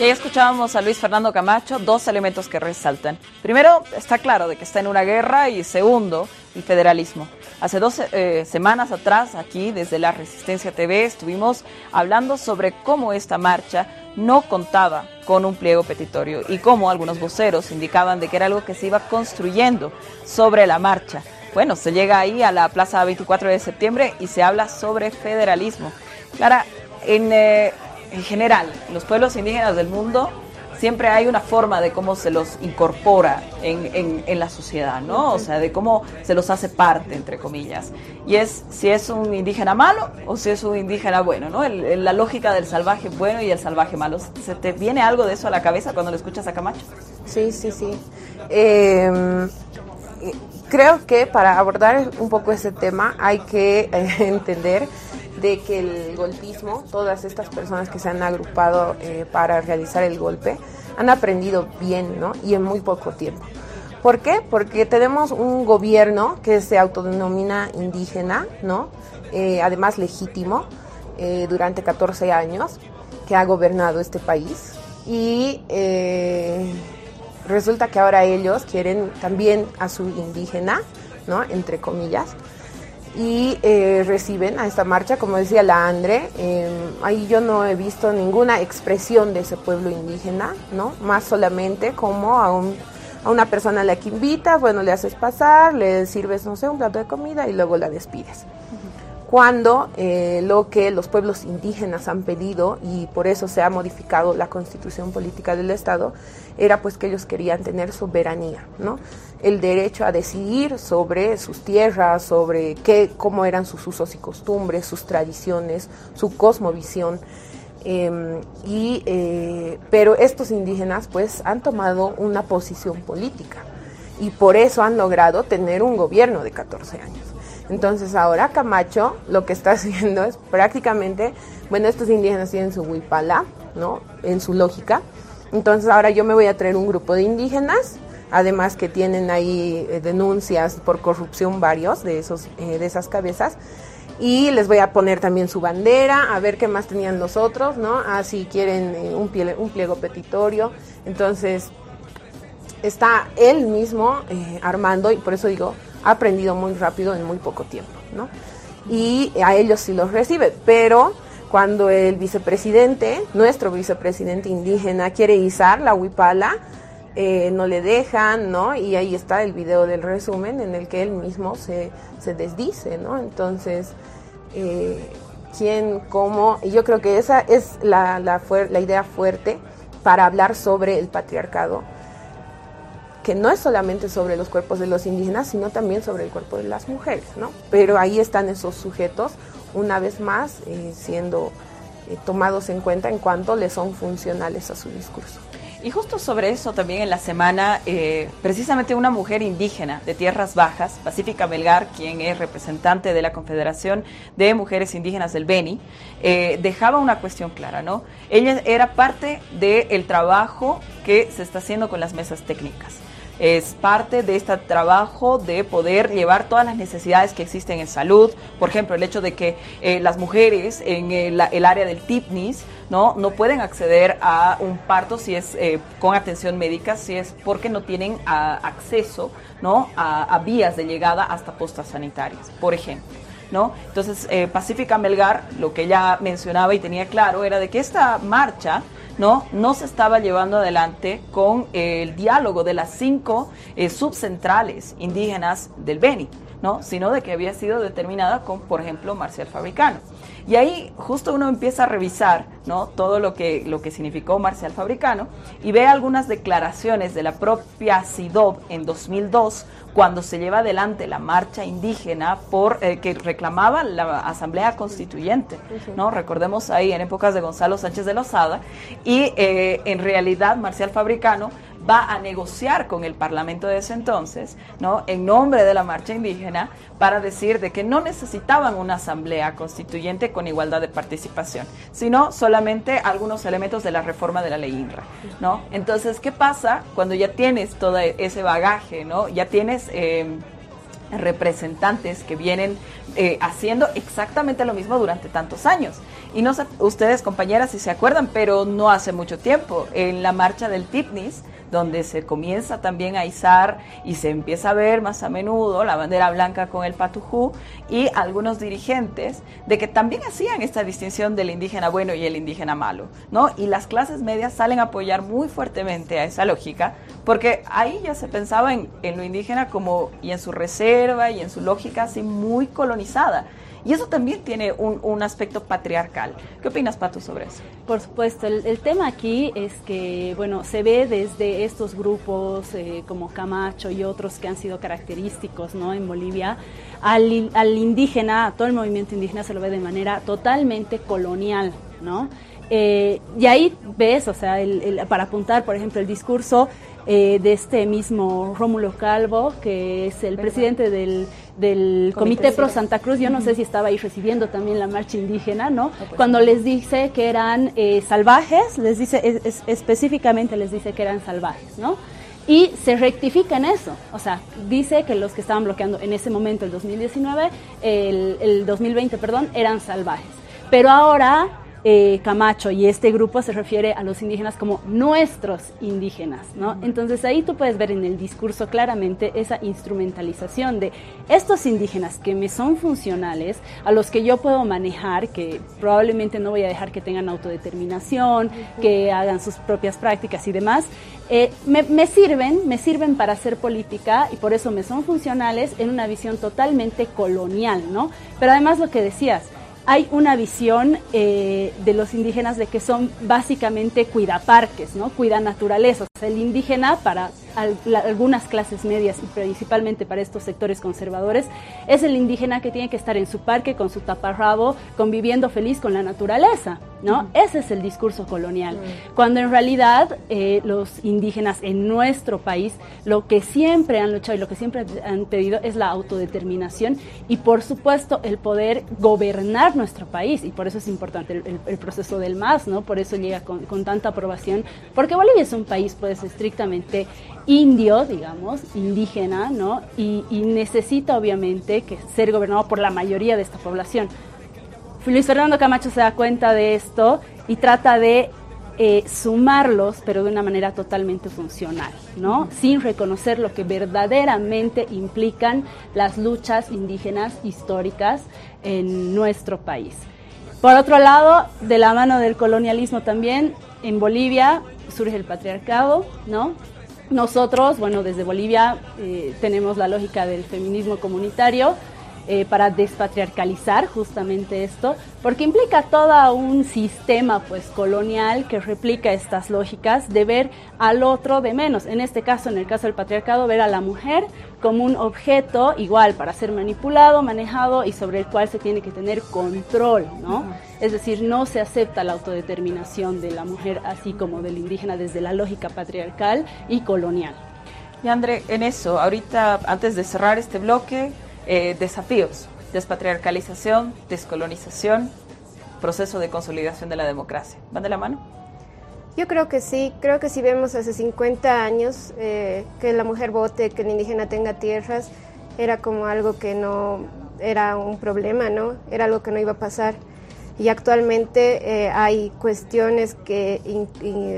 Y escuchábamos a Luis Fernando Camacho, dos elementos que resaltan. Primero, está claro de que está en una guerra y segundo, el federalismo. Hace dos eh, semanas atrás, aquí desde la Resistencia TV, estuvimos hablando sobre cómo esta marcha no contaba con un pliego petitorio y cómo algunos voceros indicaban de que era algo que se iba construyendo sobre la marcha. Bueno, se llega ahí a la Plaza 24 de septiembre y se habla sobre federalismo. Clara, en, eh, en general, los pueblos indígenas del mundo siempre hay una forma de cómo se los incorpora en, en, la sociedad, ¿no? O sea, de cómo se los hace parte, entre comillas. Y es si es un indígena malo o si es un indígena bueno, ¿no? la lógica del salvaje bueno y el salvaje malo. ¿Se te viene algo de eso a la cabeza cuando lo escuchas a Camacho? Sí, sí, sí. Em, creo que para abordar un poco ese tema hay que eh, [laughs] entender de que el golpismo, todas estas personas que se han agrupado eh, para realizar el golpe, han aprendido bien, ¿no? Y en muy poco tiempo. ¿Por qué? Porque tenemos un gobierno que se autodenomina indígena, ¿no? Eh, además legítimo, durante 14 años, que ha gobernado este país. Y resulta que ahora ellos quieren también a su indígena, ¿no? Entre comillas y eh, reciben a esta marcha, como decía la Andre, em, ahí yo no he visto ninguna expresión de ese pueblo indígena, ¿no? Más solamente como a, un, a una persona a la que invitas, bueno, le haces pasar, le sirves, no sé, un plato de comida y luego la despides. Cuando eh, lo que los pueblos indígenas han pedido, y por eso se ha modificado la constitución política del Estado, era pues que ellos querían tener soberanía, ¿no? el derecho a decidir sobre sus tierras, sobre qué, cómo eran sus usos y costumbres, sus tradiciones, su cosmovisión. Em, y, eh, pero estos indígenas pues han tomado una posición política y por eso han logrado tener un gobierno de 14 años. Entonces ahora Camacho lo que está [laughs] haciendo es prácticamente, bueno, estos indígenas tienen su huipala, ¿no? En su lógica. Entonces ahora yo me voy a traer un grupo de indígenas además que tienen ahí eh, denuncias por corrupción varios de, esos, eh, de esas cabezas. Y les voy a poner también su bandera, a ver qué más tenían los otros, ¿no? Ah, si quieren eh, un, un pliego petitorio. Entonces, está él mismo armando, y por eso digo, ha aprendido muy rápido en muy poco tiempo, ¿no? Y a ellos sí los recibe, pero cuando el vicepresidente, nuestro vicepresidente indígena, quiere izar la huipala, eh, no le dejan, ¿no? Y ahí está el video del resumen en el que él mismo se, se desdice, ¿no? Entonces, eh, ¿quién, cómo? Y yo creo que esa es la, la, la idea fuerte para hablar sobre el patriarcado, que no es solamente sobre los cuerpos de los indígenas, sino también sobre el cuerpo de las mujeres, ¿no? Pero ahí están esos sujetos, una vez más, eh, siendo tomados en cuenta en cuanto le son funcionales a su discurso. Y justo sobre eso también en la semana, eh, precisamente una mujer indígena de Tierras Bajas, Pacífica Melgar, quien es representante de la Confederación de Mujeres Indígenas del Beni, eh, dejaba una cuestión clara, ¿no? Ella era parte del trabajo que se está haciendo con las mesas técnicas es parte de este trabajo de poder llevar todas las necesidades que existen en salud. Por ejemplo, el hecho de que eh, las mujeres en el, área del TIPNIS ¿no? no pueden acceder a un parto si es eh, con atención médica, si es porque no tienen acceso ¿no? A, vías de llegada hasta postas sanitarias, por ejemplo. ¿No? Entonces, eh, Pacífica Melgar, lo que ella mencionaba y tenía claro era de que esta marcha ¿no? No se estaba llevando adelante con el diálogo de las cinco eh, subcentrales indígenas del Beni, ¿no? Sino de que había sido determinada con, por ejemplo, Marcial Fabricano. Y ahí justo uno empieza a revisar ¿no? Todo lo que, lo que significó Marcial Fabricano y ve algunas declaraciones de la propia SIDOB en 2002 cuando se lleva adelante la marcha indígena por eh, que reclamaba la Asamblea Constituyente, ¿no? Recordemos ahí en épocas de Gonzalo Sánchez de Lozada y eh, en realidad Marcial Fabricano va a negociar con el Parlamento de ese entonces, ¿no? En nombre de la marcha indígena para decir de que no necesitaban una asamblea constituyente con igualdad de participación, sino solamente algunos elementos de la reforma de la ley INRA, ¿no? Entonces, ¿qué pasa cuando ya tienes todo ese bagaje, ¿no? Ya tienes eh, representantes que vienen eh, haciendo exactamente lo mismo durante tantos años. Y no sé, ustedes compañeras si se acuerdan, pero no hace mucho tiempo, en la marcha del TIPNIS, donde se comienza también a izar y se empieza a ver más a menudo la bandera blanca con el patujú y algunos dirigentes de que también hacían esta distinción del indígena bueno y el indígena malo, ¿no? Y las clases medias salen a apoyar muy fuertemente a esa lógica porque ahí ya se pensaba en, en lo indígena como y en su reserva y en su lógica así muy colonizada. Y eso también tiene un, un aspecto patriarcal. ¿Qué opinas, Pato, sobre eso? Por supuesto, el, tema aquí es que, bueno, se ve desde estos grupos eh, como Camacho y otros que han sido característicos, ¿no? En Bolivia, al, al indígena, a todo el movimiento indígena se lo ve de manera totalmente colonial, ¿no? Eh, y ahí ves, o sea, para apuntar, por ejemplo, el discurso eh, de este mismo Rómulo Calvo, que es el presidente del, Comité, Pro Santa Cruz, yo no sé si estaba ahí recibiendo también la marcha indígena, ¿no? Pues Cuando les dice que eran eh, salvajes, les dice, específicamente les dice que eran salvajes, ¿no? Y se rectifica en eso, o sea, dice que los que estaban bloqueando en ese momento, el 2019, el, el 2020, perdón, eran salvajes. Pero ahora eh, Camacho y este grupo se refiere a los indígenas como nuestros indígenas, ¿no? Entonces ahí tú puedes ver en el discurso claramente esa instrumentalización de estos indígenas que me son funcionales, a los que yo puedo manejar, que probablemente no voy a dejar que tengan autodeterminación, que hagan sus propias prácticas y demás, eh, me, me, sirven, me sirven para hacer política y por eso me son funcionales en una visión totalmente colonial, ¿no? Pero además lo que decías, hay una visión eh, de los indígenas de que son básicamente cuidaparques, ¿no? Cuida naturaleza. el indígena para algunas clases medias y principalmente para estos sectores conservadores es el indígena que tiene que estar en su parque con su taparrabo, conviviendo feliz con la naturaleza, ¿no? Ese es el discurso colonial. Cuando en realidad eh, los indígenas en nuestro país lo que siempre han luchado y lo que siempre han pedido es la autodeterminación y por supuesto el poder gobernar nuestro país y por eso es importante el, proceso del MAS, ¿no? Por eso llega con, con, tanta aprobación, porque Bolivia es un país pues estrictamente indio, digamos, indígena, ¿no? Y, necesita obviamente que ser gobernado por la mayoría de esta población. Luis Fernando Camacho se da cuenta de esto y trata de eh, sumarlos, pero de una manera totalmente funcional, ¿no? Sin reconocer lo que verdaderamente implican las luchas indígenas históricas en nuestro país. Por otro lado, de la mano del colonialismo también, en Bolivia surge el patriarcado, ¿no? Nosotros, bueno, desde Bolivia eh, tenemos la lógica del feminismo comunitario eh, para despatriarcalizar justamente esto, porque implica todo un sistema pues colonial que replica estas lógicas de ver al otro de menos. En este caso, en el caso del patriarcado, ver a la mujer como un objeto igual para ser manipulado, manejado y sobre el cual se tiene que tener control, ¿no? Es decir, no se acepta la autodeterminación de la mujer así como del indígena desde la lógica patriarcal y colonial. Y André, en eso, ahorita antes de cerrar este bloque, eh, desafíos, despatriarcalización, descolonización, proceso de consolidación de la democracia. ¿Van de la mano? Yo creo que sí, creo que si vemos hace 50 años eh, que la mujer vote, que el indígena tenga tierras, era como algo que no era un problema, ¿no? Era algo que no iba a pasar. Y actualmente eh, hay cuestiones que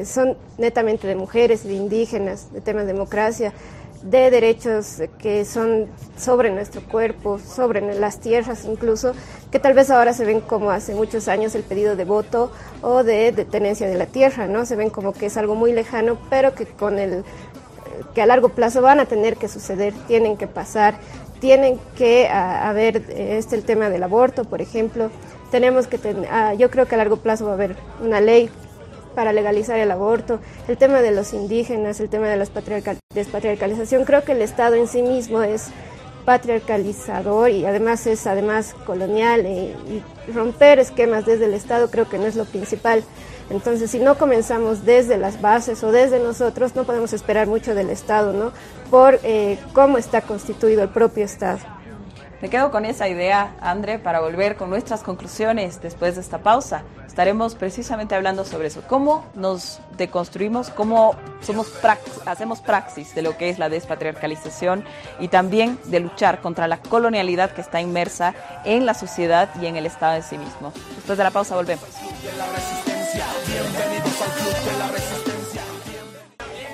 son netamente de mujeres, de indígenas, de temas de democracia, de derechos que son sobre nuestro cuerpo, sobre las tierras incluso, que tal vez ahora se ven como hace muchos años el pedido de voto o de, tenencia de la tierra, ¿no? Se ven como que es algo muy lejano, pero que con el que a largo plazo van a tener que suceder, tienen que pasar, tienen que haber este el tema del aborto, por ejemplo, tenemos que tener, ah, yo creo que a largo plazo va a haber una ley para legalizar el aborto, el tema de los indígenas, el tema de la despatriarcalización, creo que el Estado en sí mismo es patriarcalizador y además es además colonial y, romper esquemas desde el Estado creo que no es lo principal. Entonces, si no comenzamos desde las bases o desde nosotros, no podemos esperar mucho del Estado, ¿no? Por eh, cómo está constituido el propio Estado. Me quedo con esa idea, André, para volver con nuestras conclusiones después de esta pausa. Estaremos precisamente hablando sobre eso, cómo nos deconstruimos, cómo somos hacemos praxis de lo que es la despatriarcalización y también de luchar contra la colonialidad que está inmersa en la sociedad y en el Estado en sí mismo. Después de la pausa volvemos.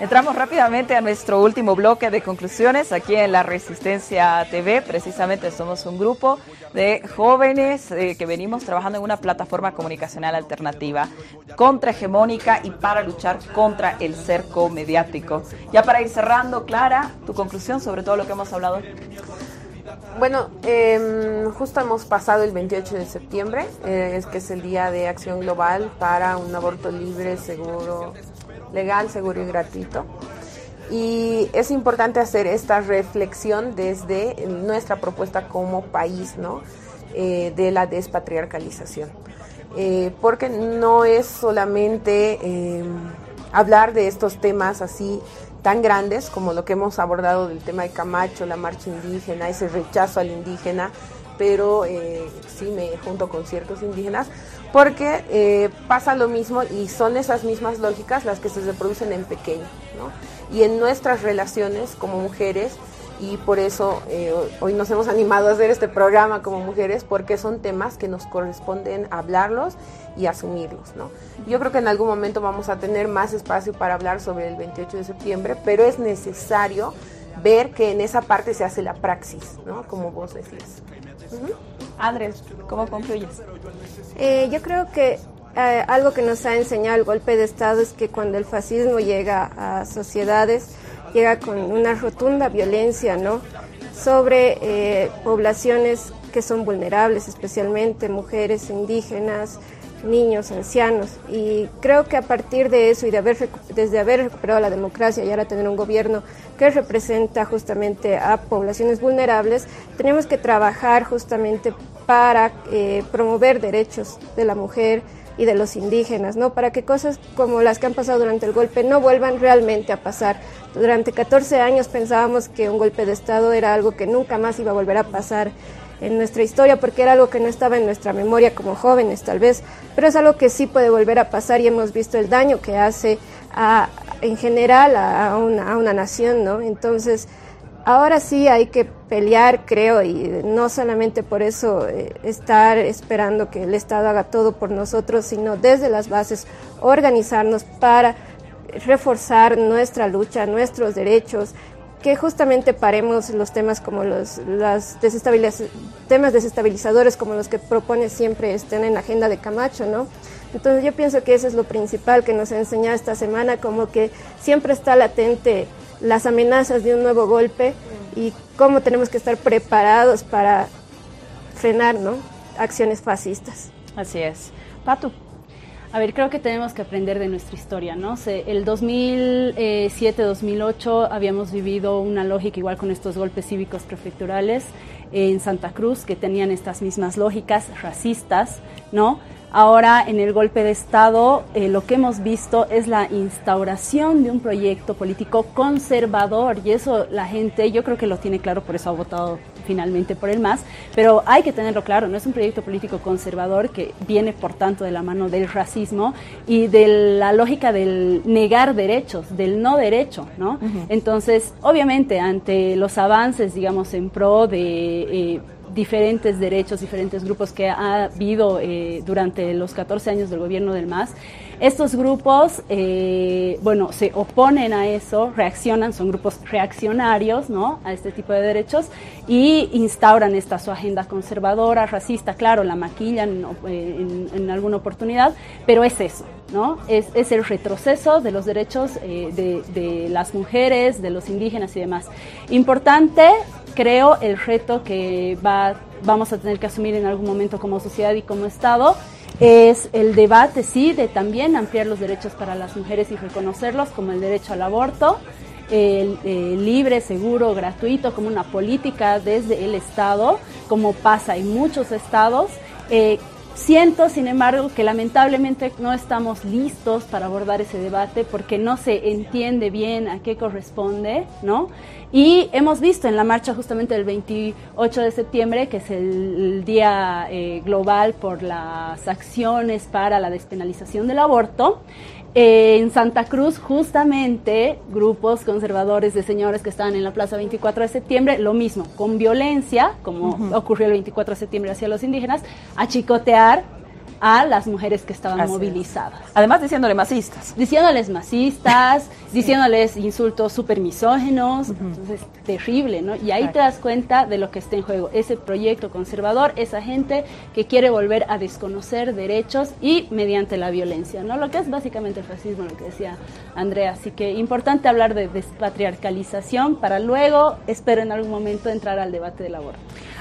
Entramos rápidamente a nuestro último bloque de conclusiones aquí en la Resistencia TV. Precisamente somos un grupo de jóvenes eh, que venimos trabajando en una plataforma comunicacional alternativa contrahegemónica y para luchar contra el cerco mediático. Ya para ir cerrando, Clara, tu conclusión sobre todo lo que hemos hablado. Bueno, em, justo hemos pasado el 28 de septiembre, eh, es que es el Día de Acción Global para un aborto libre, seguro, legal, seguro y gratuito. Y es importante hacer esta reflexión desde nuestra propuesta como país, ¿no? Eh, de la despatriarcalización. Eh, porque no es solamente eh, hablar de estos temas así tan grandes como lo que hemos abordado del tema de Camacho, la marcha indígena, ese rechazo al indígena, pero sí me junto con ciertos indígenas, porque eh, pasa lo mismo y son esas mismas lógicas las que se reproducen en pequeño, ¿no? Y en nuestras relaciones como mujeres, y por eso eh, hoy nos hemos animado a hacer este programa como mujeres, porque son temas que nos corresponden hablarlos y asumirlos, ¿no? Yo creo que en algún momento vamos a tener más espacio para hablar sobre el 28 de septiembre, pero es necesario ver que en esa parte se hace la praxis, ¿no? Como vos decías. Andrés, ¿cómo concluyes? Eh, yo creo que eh, algo que nos ha enseñado el golpe de Estado es que cuando el fascismo llega a sociedades, llega con una rotunda violencia, ¿no? Sobre eh, poblaciones que son vulnerables, especialmente mujeres indígenas, niños, ancianos. Y creo que a partir de eso y de haber, desde haber recuperado la democracia y ahora tener un gobierno que representa justamente a poblaciones vulnerables, tenemos que trabajar justamente para eh, promover derechos de la mujer y de los indígenas, ¿no? Para que cosas como las que han pasado durante el golpe no vuelvan realmente a pasar. Durante 14 años pensábamos que un golpe de Estado era algo que nunca más iba a volver a pasar en nuestra historia porque era algo que no estaba en nuestra memoria como jóvenes tal vez, pero es algo que sí puede volver a pasar y hemos visto el daño que hace a, en general a, una, a una nación, ¿no? Entonces, ahora sí hay que pelear, creo, y no solamente por eso eh, estar esperando que el Estado haga todo por nosotros, sino desde las bases organizarnos para reforzar nuestra lucha, nuestros derechos, que justamente paremos los temas como los las temas desestabilizadores como los que propone siempre estén en la agenda de Camacho, ¿no? Entonces yo pienso que eso es lo principal que nos ha enseñado esta semana, como que siempre está latente las amenazas de un nuevo golpe y cómo tenemos que estar preparados para frenar, ¿no? Acciones fascistas. Así es. Patu. A ver, creo que tenemos que aprender de nuestra historia, ¿no? el 2007-2008 habíamos vivido una lógica igual con estos golpes cívicos prefecturales en Santa Cruz que tenían estas mismas lógicas racistas, ¿no? Ahora, en el golpe de Estado, eh, lo que hemos visto es la instauración de un proyecto político conservador y eso la gente, yo creo que lo tiene claro, por eso ha votado finalmente por el MAS, pero hay que tenerlo claro, no es un proyecto político conservador que viene, por tanto, de la mano del racismo y de la lógica del negar derechos, del no derecho, ¿no? Entonces, obviamente, ante los avances, digamos, en pro de... Eh, diferentes derechos, diferentes grupos que ha habido eh, durante los 14 años del gobierno del MAS. Estos grupos, eh, bueno, se oponen a eso, reaccionan, son grupos reaccionarios, ¿no? A este tipo de derechos y instauran esta su agenda conservadora, racista, claro, la maquillan eh, en, alguna oportunidad, pero es eso, ¿no? Es, es el retroceso de los derechos de, de las mujeres, de los indígenas y demás. Importante creo, el reto que va vamos a tener que asumir en algún momento como sociedad y como Estado, es el debate, sí, de también ampliar los derechos para las mujeres y reconocerlos como el derecho al aborto, el, libre, seguro, gratuito, como una política desde el Estado, como pasa en muchos estados. Eh, Siento, sin embargo, que lamentablemente no estamos listos para abordar ese debate porque no se entiende bien a qué corresponde, ¿no? Y hemos visto en la marcha justamente del 28 de septiembre, que es el, día eh, global por las acciones para la despenalización del aborto, en Santa Cruz, justamente, grupos conservadores de señores que estaban en la Plaza 24 de septiembre, lo mismo, con violencia, como ocurrió el 24 de septiembre hacia los indígenas, a chicotear a las mujeres que estaban movilizadas. Además diciéndole masistas. Diciéndoles masistas, [laughs] diciéndoles insultos súper misógenos, entonces terrible, ¿no? Y ahí te das cuenta de lo que está en juego, ese proyecto conservador, esa gente que quiere volver a desconocer derechos y mediante la violencia, ¿no? Lo que es básicamente el fascismo, lo que decía Andrea. Así que importante hablar de despatriarcalización para luego, espero en algún momento, entrar al debate del aborto.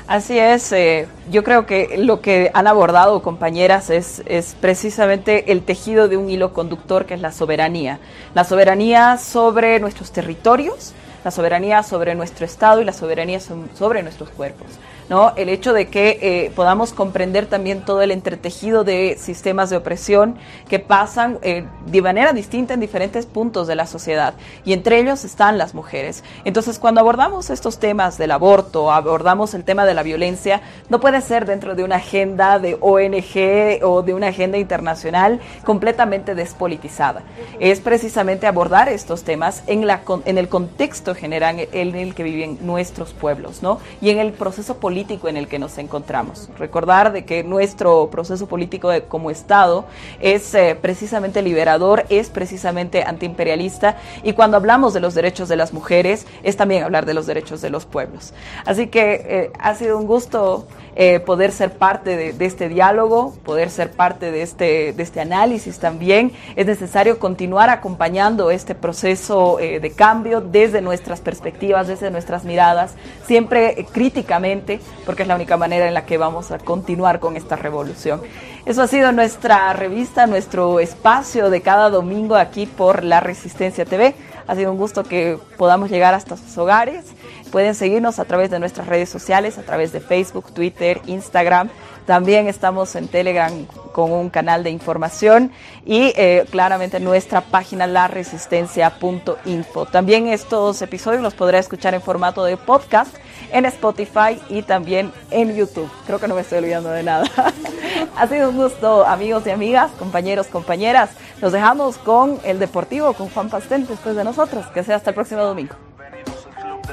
Así es, eh, yo creo que lo que han abordado compañeras es, es precisamente el tejido de un hilo conductor que es la soberanía. La soberanía sobre nuestros territorios, la soberanía sobre nuestro Estado y la soberanía sobre nuestros cuerpos. ¿No? El hecho de que eh, podamos comprender también todo el entretejido de sistemas de opresión que pasan eh, de manera distinta en diferentes puntos de la sociedad y entre ellos están las mujeres. Entonces, cuando abordamos estos temas del aborto, abordamos el tema de la violencia, no puede ser dentro de una agenda de ONG o de una agenda internacional completamente despolitizada. Es precisamente abordar estos temas en, la, en el contexto general en el que viven nuestros pueblos, ¿no? Y en el proceso político en el que nos encontramos. Recordar de que nuestro proceso político como Estado es eh, precisamente liberador, es precisamente antiimperialista y cuando hablamos de los derechos de las mujeres es también hablar de los derechos de los pueblos. Así que eh, ha sido un gusto eh, poder ser parte de, este diálogo, poder ser parte de este, de este análisis también. Es necesario continuar acompañando este proceso de cambio desde nuestras perspectivas, desde nuestras miradas, siempre críticamente, porque es la única manera en la que vamos a continuar con esta revolución. Eso ha sido nuestra revista, nuestro espacio de cada domingo aquí por La Resistencia TV. Ha sido un gusto que podamos llegar hasta sus hogares. Pueden seguirnos a través de nuestras redes sociales, a través de Facebook, Twitter, Instagram. También estamos en Telegram con un canal de información y eh, claramente nuestra página laresistencia.info. También estos episodios los podrá escuchar en formato de podcast en Spotify y también en YouTube. Creo que no me estoy olvidando de nada. [laughs] ha sido un gusto, amigos y amigas, compañeros, compañeras. Nos dejamos con el Deportivo, con Juan Pastel, después de nosotros. Que sea hasta el próximo domingo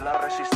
la resistencia.